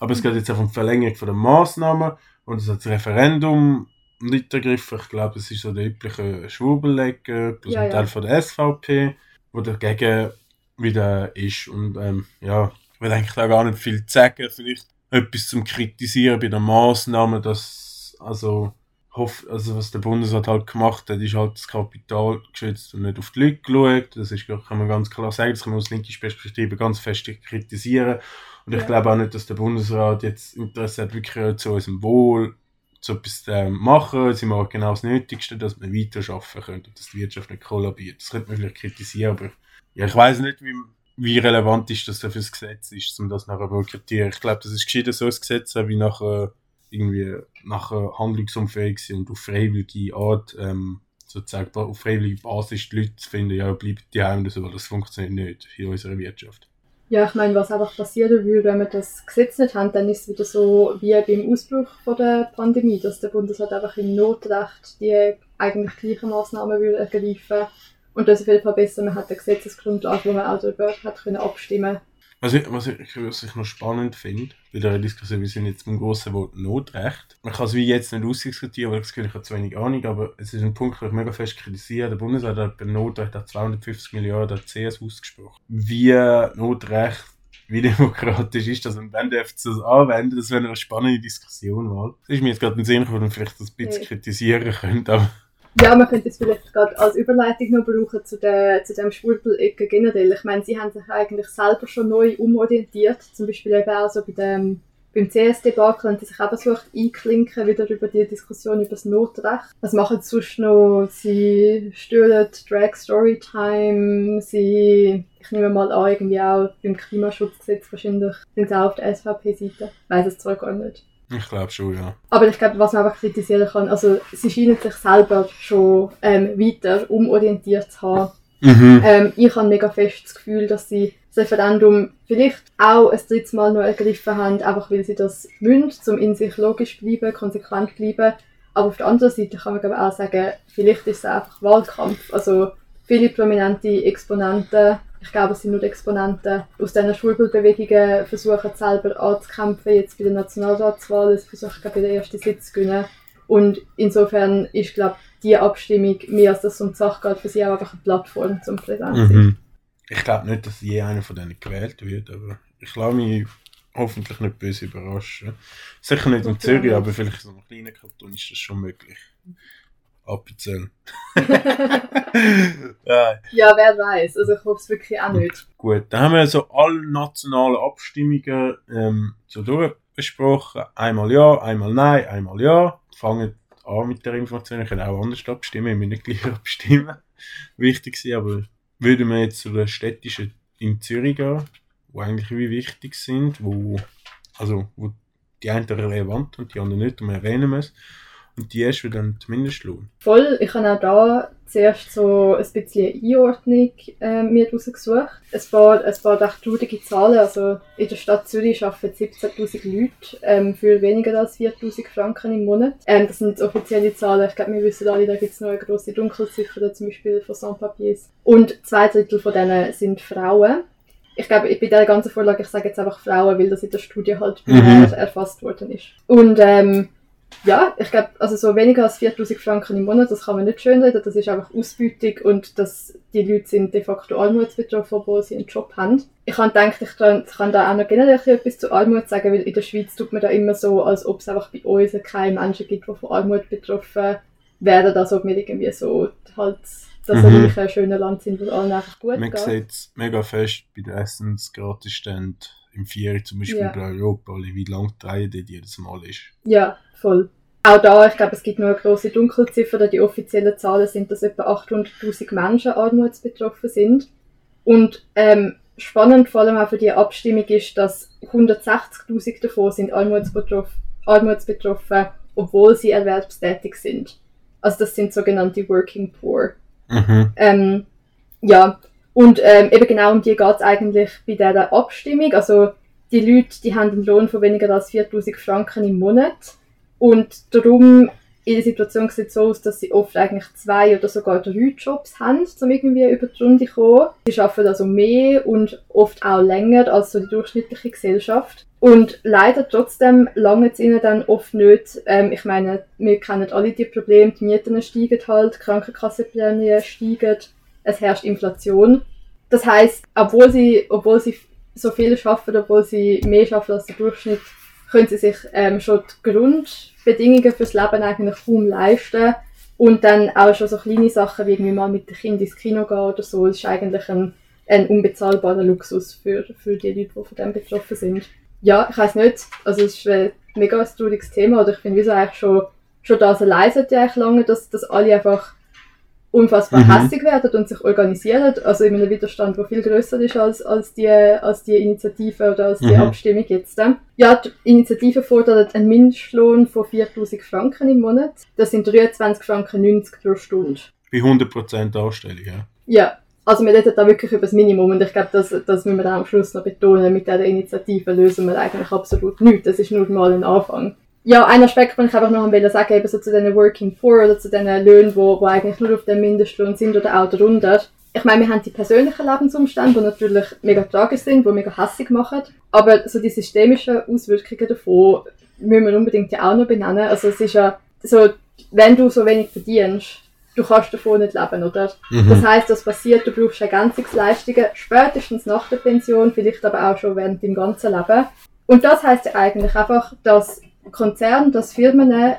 Aber es geht jetzt auch um die Verlängerung der Massnahmen und es hat das Referendum nicht ergriffen. Ich glaube, es ist so der übliche Schwurbelleger, plus Ja, ein ja. Teil von der SVP, wo dagegen wieder ist. Und ähm, ja, ich will eigentlich da gar nicht viel sagen. Vielleicht etwas zum Kritisieren bei den Massnahmen, dass also hoff, also was der Bundesrat halt gemacht hat, ist halt das Kapital geschützt und nicht auf die Leute geschaut. Das ist, kann man ganz klar sagen, das kann man aus linker Perspektive ganz fest kritisieren. Und ich Ja. glaube auch nicht, dass der Bundesrat jetzt Interesse hat, wirklich zu unserem Wohl zu etwas ähm, machen. Sie machen genau das Nötigste, dass wir weiter arbeiten können und dass die Wirtschaft nicht kollabiert. Das könnte man vielleicht kritisieren, aber ja, ich weiß nicht, wie, wie relevant ist das für das Gesetz ist, um das nachher zu boykottieren. Ich glaube, das ist gescheiter so ein Gesetz, wie nachher irgendwie nachher handlungsunfähig sind und auf freiwillige Art ähm, sozusagen auf freiwillige Basis die Leute finden, ja, bleibt die Heim, so, das funktioniert nicht in unserer Wirtschaft. Ja, ich meine, was einfach passieren würde, wenn wir das Gesetz nicht haben, dann ist es wieder so wie beim Ausbruch von der Pandemie, dass der Bundesrat einfach im Notrecht die eigentlich gleichen Maßnahmen würde ergreifen. Und das ist auf jeden Fall besser, man hat eine Gesetzesgrundlage, wo man auch darüber hat können abstimmen Was ich, was ich, was ich noch spannend finde, bei der Diskussion, wir sind jetzt beim grossen Wort Notrecht. Man kann es wie jetzt nicht ausdiskutieren, weil ich das Gefühl, ich habe zu wenig Ahnung, aber es ist ein Punkt, den ich mega fest kritisiere. Der Bundesrat hat bei Notrecht auch 250 Milliarden CS ausgesprochen. Wie Notrecht, wie demokratisch ist das und wenn darf es das anwenden, das wäre eine spannende Diskussion mal. Das ist mir jetzt gerade in den Sinn gekommen, und vielleicht das ein bisschen kritisieren könnte, aber Ja, man könnte es vielleicht gerade als Überleitung noch brauchen zu, der, zu dem Schwurbel-Ecke generell. Ich meine, sie haben sich eigentlich selber schon neu umorientiert. Zum Beispiel eben auch so bei dem, beim CS-Debakel haben sie sich eben versucht einklinken, wieder über die Diskussion über das Notrecht. Was machen sie sonst noch? Sie stören Drag Storytime, sie, ich nehme mal an, irgendwie auch beim Klimaschutzgesetz wahrscheinlich sind sie auch auf der SVP-Seite. Ich weiss es zwar gar nicht. Ich glaube schon, ja. Aber ich glaube, was man einfach kritisieren kann, also sie scheinen sich selber schon ähm, weiter umorientiert zu haben. Mhm. Ähm, ich habe mega fest das Gefühl, dass sie das Referendum vielleicht auch ein drittes Mal noch ergriffen haben, einfach weil sie das müssen, um in sich logisch bleiben, konsequent bleiben. Aber auf der anderen Seite kann man ich auch sagen, vielleicht ist es einfach Wahlkampf. Also viele prominente Exponenten, ich glaube es sind nur die Exponenten, aus diesen Schwurbelbewegungen versuchen selber anzukämpfen, jetzt bei der Nationalratswahl, sie versuchen glaube ich den ersten Sitz zu gewinnen. Und insofern ist, glaube die Abstimmung, mehr als das um die Sache geht, für sie auch einfach eine Plattform zum Präsent sein. Mhm. Ich glaube nicht, dass je einer von denen gewählt wird, aber ich lasse mich hoffentlich nicht böse überraschen. Sicher nicht in Zürich, aber vielleicht in so einem kleinen Kanton ist das schon möglich. Appenzell. ja, Ja, wer weiß. Also ich hoffe es wirklich auch nicht. gut, dann haben wir so alle nationalen Abstimmungen ähm, so durchbesprochen. Einmal ja, einmal nein, einmal ja. Fangen an mit der Information. Ich kann auch anders abstimmen, ich muss nicht gleich abstimmen. Wichtig sein, aber würden wir jetzt zu den städtischen in Zürich gehen, wo eigentlich wie wichtig sind, wo, also, wo die einen relevant und die anderen nicht, und wir erwähnen es. Und die erst wieder den Mindestlohn. Voll, ich habe auch da zuerst so ein bisschen Einordnung äh, mir rausgesucht. Es paar, ein paar recht traurige Zahlen, also in der Stadt Zürich arbeiten 17'000 Leute ähm, für weniger als 4'000 Franken im Monat. Ähm, das sind offizielle Zahlen, ich glaube wir wissen alle, da gibt es noch eine grosse Dunkelziffer, zum Beispiel von Sans-Papiers. Und zwei Drittel von denen sind Frauen ich glaube, bei dieser ganzen Vorlage, ich sage jetzt einfach Frauen, weil das in der Studie halt mhm. erfasst worden ist. Und ähm, ja, ich glaube, also so weniger als 4000 Franken im Monat, das kann man nicht schönreden, das ist einfach Ausbeutung und das, die Leute sind de facto armutsbetroffen, obwohl sie einen Job haben. Ich habe gedacht, ich kann, da auch noch generell etwas zu Armut sagen, weil in der Schweiz tut man da immer so, als ob es einfach bei uns keine Menschen gibt, die von Armut betroffen werden, als ob wir irgendwie so halt das mhm. eigentlich ein schönes Land sind, wo allen einfach gut Man geht. sieht es mega fest bei den Essensgratisständen im Vier zum Beispiel ja. bei Europa, wie lang die Reihe dort jedes Mal ist. Ja, voll. Auch da, ich glaube, es gibt nur eine grosse Dunkelziffer, die offiziellen Zahlen sind, dass etwa 800'000 Menschen armutsbetroffen sind. Und ähm, spannend vor allem auch für die Abstimmung ist, dass 160'000 davon sind armutsbetroffen, armutsbetroffen, obwohl sie erwerbstätig sind. Also das sind sogenannte Working Poor. Mhm. Ähm, ja, und ähm, eben genau um die geht es eigentlich bei dieser Abstimmung. Also die Leute, die haben einen Lohn von weniger als 4000 Franken im Monat und darum in der Situation sieht es so aus, dass sie oft eigentlich zwei oder sogar drei Jobs haben, um irgendwie über die Runde zu kommen. Sie arbeiten also mehr und oft auch länger als so die durchschnittliche Gesellschaft. Und leider trotzdem lange es ihnen dann oft nicht. Ähm, ich meine, wir kennen alle die Probleme, die Mieten steigen halt, Krankenkassenprämien steigen, es herrscht Inflation. Das heißt, obwohl sie, obwohl sie so viel schaffen, obwohl sie mehr schaffen als der Durchschnitt, können sie sich ähm, schon die Grundbedingungen fürs Leben eigentlich kaum leisten. Und dann auch schon so kleine Sachen wie irgendwie mal mit dem Kind ins Kino gehen oder so, ist eigentlich ein, ein unbezahlbarer Luxus für, für die Leute, die von dem betroffen sind ja, ich weiß nicht, also es ist ein mega trauriges Thema, oder ich finde, wieso eigentlich schon, schon das allein sollte eigentlich lange, dass, dass alle einfach unfassbar mhm. hässig werden und sich organisieren, also in einem Widerstand, der viel größer ist als, als, die, als die Initiative oder als die mhm. Abstimmung jetzt. Ja, die Initiative fordert einen Mindestlohn von 4000 Franken im Monat. Das sind 23 Franken 90 pro Stunde. Bei 100% Anstellung, ja? Ja, also wir reden da wirklich über das Minimum und ich glaube, das, das müssen wir dann am Schluss noch betonen. Mit dieser Initiative lösen wir eigentlich absolut nichts. Das ist nur mal ein Anfang. Ja, ein Aspekt, den ich einfach noch will sagen, eben so zu diesen Working Poor oder zu diesen Löhnen, wo, wo eigentlich nur auf dem Mindestlohn sind oder auch darunter. Ich meine, wir haben die persönlichen Lebensumstände, die natürlich mega tragisch sind, die mega hässlich machen. Aber so die systemischen Auswirkungen davon müssen wir unbedingt ja auch noch benennen. Also es ist ja so, wenn du so wenig verdienst, du kannst davon nicht leben, oder? Mhm. Das heißt, das passiert, du brauchst Ergänzungsleistungen, spätestens nach der Pension, vielleicht aber auch schon während deinem ganzen Leben. Und das heißt ja eigentlich einfach, dass Konzerne, dass Firmen ein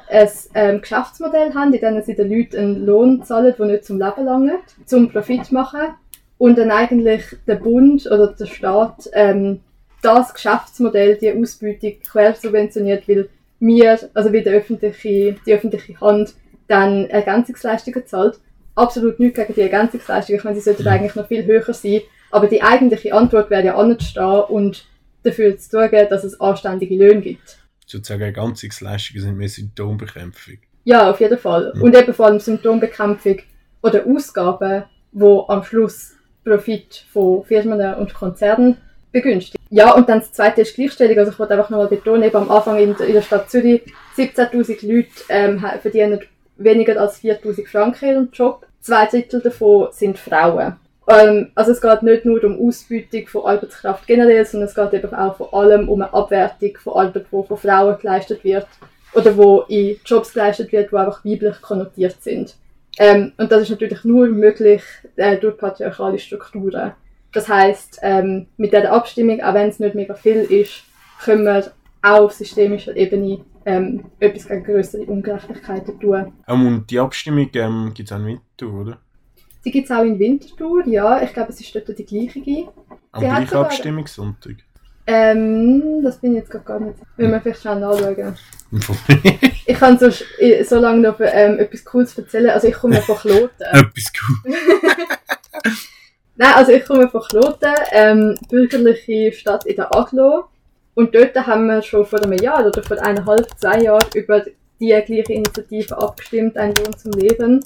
ähm, Geschäftsmodell haben, in denen sie den Leuten einen Lohn zahlen, der nicht zum Leben langt, zum Profit machen und dann eigentlich der Bund oder der Staat ähm, das Geschäftsmodell, die Ausbeutung quersubventioniert, weil wir, also wie die öffentliche, die öffentliche Hand dann Ergänzungsleistungen zahlt. Absolut nichts gegen die Ergänzungsleistungen. Ich meine, sie sollten eigentlich noch viel höher sein. Aber die eigentliche Antwort wäre ja anzustehen und dafür zu sorgen, dass es anständige Löhne gibt. Sozusagen Ergänzungsleistungen sind mehr Symptombekämpfung. Ja, auf jeden Fall. Mhm. Und eben vor allem Symptombekämpfung oder Ausgaben, wo am Schluss Profit von Firmen und Konzernen begünstigt. Ja, und dann das zweite ist Gleichstellung. Also ich wollte einfach nochmal betonen, eben am Anfang in der, in Stadt Zürich 17'000 Leute ähm, verdienen weniger als 4000 Franken ihren Job. Zwei Drittel davon sind Frauen. Ähm, also es geht nicht nur um Ausbeutung von Arbeitskraft generell, sondern es geht eben auch vor allem um eine Abwertung von Arbeit, die von Frauen geleistet wird oder wo in Jobs geleistet wird, die einfach weiblich konnotiert sind. Ähm, und das ist natürlich nur möglich äh, durch patriarchale Strukturen. Das heißt, ähm, mit dieser Abstimmung, auch wenn es nicht mega viel ist, können wir auch auf systemischer Ebene ähm, etwas gegen größere Ungerechtigkeiten tun. Ähm, und die Abstimmung ähm, gibt es auch Winterthur, oder? Die gibt es auch in Winterthur, ja. Ich glaube, es ist dort die gleiche. Am gleichen Abstimmungssonntag? Ähm, das bin ich jetzt gar nicht. Will man vielleicht schnell nachschauen. ich kann so, so lange noch ähm, etwas Cooles erzählen. Also ich komme von Kloten. etwas Cooles. Nein, also ich komme von Kloten, ähm, bürgerliche Stadt in der Aglo. Und dort haben wir schon vor einem Jahr oder vor eineinhalb, zwei Jahren über die gleiche Initiative abgestimmt, ein Lohn zum Leben.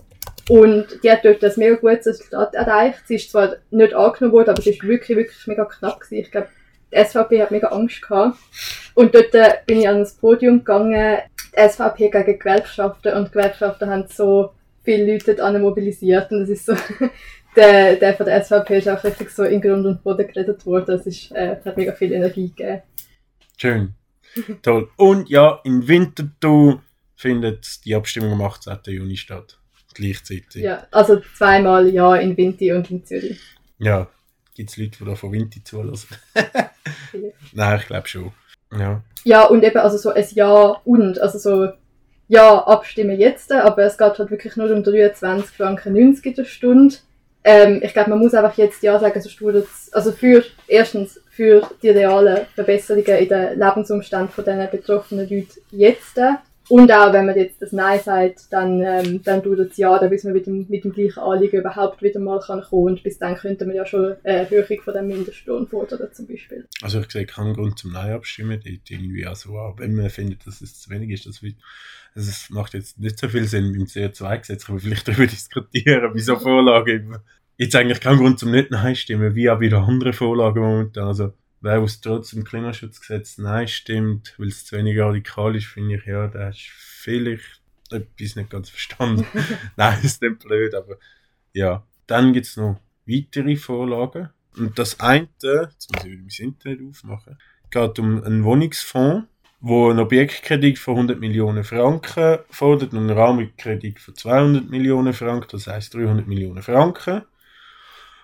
Und die hat dort ein mega gutes Resultat erreicht. Sie ist zwar nicht angenommen worden, aber sie ist wirklich, wirklich mega knapp gewesen. Ich glaube, die SVP hat mega Angst gehabt. Und dort äh, bin ich an das Podium gegangen, die SVP gegen Gewerkschaften und Gewerkschaften haben so viele Leute dort mobilisiert und das ist so, der, der von der SVP ist auch richtig so in Grund und Boden geredet worden. Das ist, äh, hat mega viel Energie gegeben. Schön. Toll. Und ja, in Winterthur findet die Abstimmung am 18. Juni statt. Gleichzeitig. Ja, also zweimal ja in Winti und in Zürich. Ja, gibt es Leute, die da von Winti zulassen? Nein, ich glaube schon. Ja. Ja, und eben also so ein Ja und, also so Ja, abstimmen jetzt, aber es geht halt wirklich nur um 23 Franken 90 in der Stunde. Ähm, ich glaube, man muss einfach jetzt Ja sagen, sonst wurde also für, erstens für die realen Verbesserungen in den Lebensumständen von diesen betroffenen Leuten jetzt. Und auch wenn man jetzt das Nein sagt, dann, ähm, dann tut es ja, dann bis man mit dem, mit dem gleichen Anliegen überhaupt wieder mal kann kommen. Und bis dann könnte man ja schon eine Erhöhung von dem Mindestlohn fordern, zum Beispiel. Also ich sehe keinen Grund zum Nein abstimmen dort irgendwie. Also auch wenn man findet, dass es zu wenig ist, das, also es macht jetzt nicht so viel Sinn beim CO2-Gesetz, können wir vielleicht darüber diskutieren, wie so Vorlagen jetzt eigentlich keinen Grund zum nicht Nein stimmen, wie auch wieder andere Vorlagen momentan. Also wer aus trotzdem Klimaschutzgesetz Nein stimmt, weil es zu wenig radikal ist, finde ich, ja, der ist vielleicht etwas nicht ganz verstanden. Nein, ist nicht blöd, aber ja. Dann gibt es noch weitere Vorlagen. Und das eine, jetzt muss ich wieder mein Internet aufmachen, geht um einen Wohnungsfonds, wo ein Objektkredit von 100 Millionen Franken fordert und einen Rahmenkredit von 200 Millionen Franken, das heißt 300 Millionen Franken.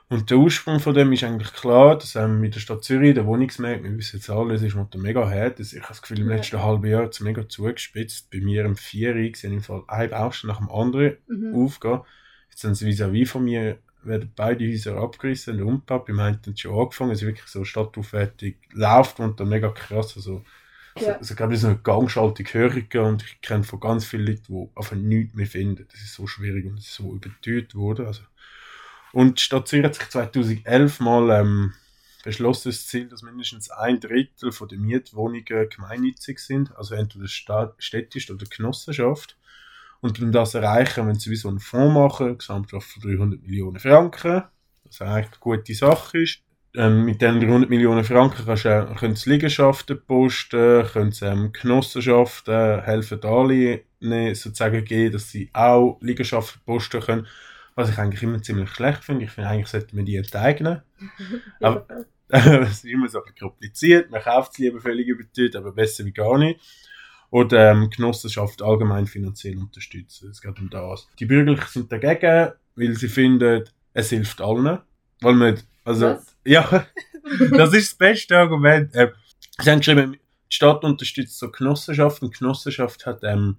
Und der Ursprung von dem ist eigentlich klar, dass ähm, mit der Stadt Zürich, der Wohnungsmarkt, wir wissen jetzt alle, es ist momentan mega hart. Ich habe das Gefühl, im letzten halben Jahr hat es mega zugespitzt. Bei mir im Vierer sind im Fall ein Baustelle nach dem anderen mhm. aufgehen. Jetzt sind sie vis-à-vis von mir, werden beide Häuser abgerissen und umgebaut. Wir meinten schon angefangen, es ist wirklich so Stadtaufwertung läuft und dann mega krass. Also, ja. also, also glaube ich, so eine Gangschaltung höher und ich kenne von ganz vielen Leuten, die einfach nichts mehr finden. Das ist so schwierig und so überteuert wurde. Also, und die Stadt Zürich hat sich 2011 mal ähm, beschlossen, das Ziel, dass mindestens ein Drittel von den Mietwohnungen gemeinnützig sind, also entweder städtisch oder Genossenschaft. Und um das zu erreichen, wenn sie sowieso einen Fonds machen, Gesamtkraft von 300 Millionen Franken, was eigentlich eine gute Sache ist. Ähm, mit diesen 300 Millionen Franken du, können sie Liegenschaften posten, können sie ähm, Genossenschaften helfen, Darlehen sozusagen geben, dass sie auch Liegenschaften posten können. Was ich eigentlich immer ziemlich schlecht finde. Ich finde, eigentlich sollte man die enteignen. aber es ist immer so kompliziert. Man kauft es lieber völlig überteuert, aber besser wie gar nicht. Oder ähm, Genossenschaft allgemein finanziell unterstützen. Es geht um das. Die Bürgerlichen sind dagegen, weil sie finden, es hilft allen. Weil man, also, Was? ja, das ist das beste Argument. Äh, sie haben geschrieben, die Stadt unterstützt so Genossenschaften. Genossenschaft hat ähm,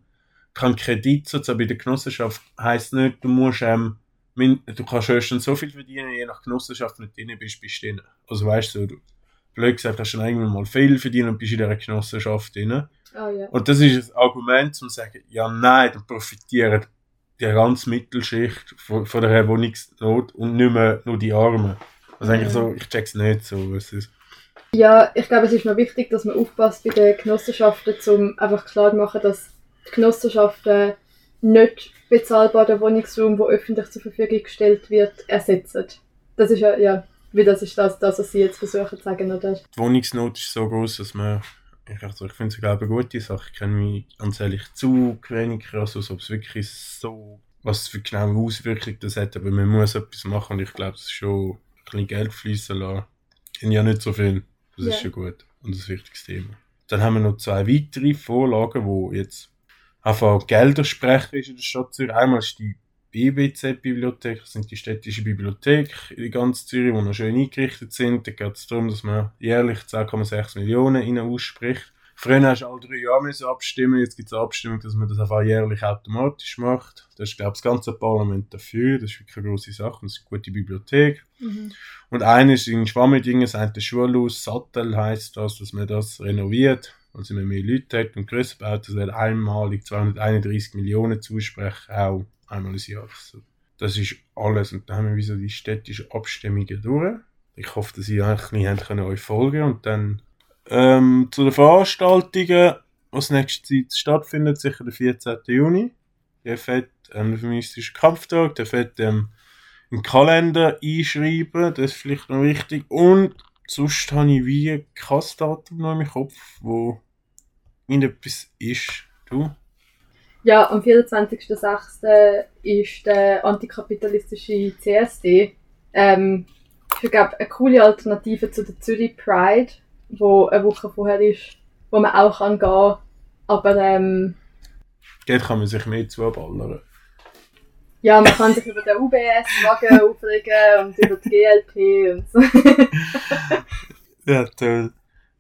keinen Kredit sozusagen. Bei der Genossenschaft heisst nicht, du musst ähm, du kannst höchstens so viel verdienen, je nach Genossenschaft, wenn du drin bist, bist du drin. Also weißt du, du blöd gesagt, hast du schon irgendwann mal viel verdient und bist in dieser Genossenschaft drin. Oh, ja. Und das ist ein Argument, um zu sagen, ja nein, dann profitiert die ganze Mittelschicht von, von der Wohnungsnot und nicht mehr nur die Armen. Also eigentlich so, ich check's nicht so, was ist. Ja, ich glaube, es ist noch wichtig, dass man aufpasst bei den Genossenschaften, um einfach klar zu machen, dass die Genossenschaften nicht bezahlbaren Wohnungsraum, der öffentlich zur Verfügung gestellt wird, ersetzen. Das ist ja, ja wie das ist das, das was Sie jetzt versuchen zu sagen, oder? Die Wohnungsnot ist so groß, dass man ich, also ich finde es glaube eine gute Sache. Ich kenne mich ganz ehrlich zu wenig also ob es wirklich so, was für genaue Auswirkungen das hat, aber man muss etwas machen und ich glaube, es ist schon ein bisschen Geld fließen lassen. Ich ja nicht so viel. Das yeah. ist schon gut und das ist ein wichtiges Thema. Dann haben wir noch zwei weitere Vorlagen, die jetzt einfach Gelder sprechen ist in der Stadt Zürich. Einmal ist die BBZ-Bibliothek, das sind die städtische Bibliothek in ganz Zürich, die noch schön eingerichtet sind. Da geht es darum, dass man jährlich 10,6 Millionen ihnen ausspricht. Früher hast du alle drei Jahre abstimmen, jetzt gibt es eine Abstimmung, dass man das einfach jährlich automatisch macht. Da ist, glaube ich, das ganze Parlament dafür, das ist wirklich eine grosse Sache, das ist eine gute Bibliothek. Mhm. Und eine ist in Schwammendingen, das eine Schulhaus, Sattel heisst das, dass man das renoviert also wenn man mehr Leute hat und grösser baut, das wird einmalig 231 Millionen zusprechen, auch einmal im Jahr. Also, das ist alles. Und dann haben wir wieder die städtischen Abstimmungen durch. Ich hoffe, dass ihr ein bisschen euch folgen und dann ähm, zu den Veranstaltungen, was nächste Zeit stattfindet, sicher der 14. Juni. Der fährt ähm, der feministische Kampftag, der fährt ähm, einen Kalender einschreiben, das ist vielleicht noch wichtig. Und sonst habe ich wie kein Datum noch im Kopf, wo irgendetwas ist. Du? Ja, am 24.06. ist der antikapitalistische CSD. Ähm, ich glaube, eine coole Alternative zu der Zürich Pride, wo eine Woche vorher ist, wo man auch kann gehen aber ähm, Dort kann man sich mehr zuballern. ja, man kann sich über den UBS-Wagen aufregen und über die GLP und so. Ja, toll.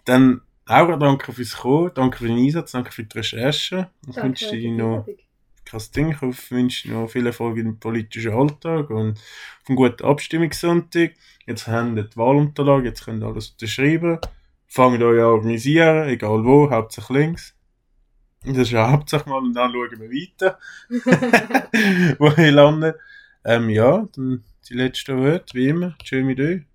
Dann auch danke fürs Kommen, danke für den Einsatz, danke für die Recherche. Ich wünsche dir noch kein Ding. Ich wünsche dir noch viel Erfolg im politischen Alltag und einen guten Abstimmungssonntag. Jetzt haben wir die Wahlunterlagen, jetzt könnt ihr alles unterschreiben. Fangt euch an organisieren, egal wo, hauptsächlich links. Das ist ja hauptsächlich mal und dann schauen wir weiter, wo ihr landet. Ähm, ja, dann die letzten Worte, wie immer. Tschö mit euch.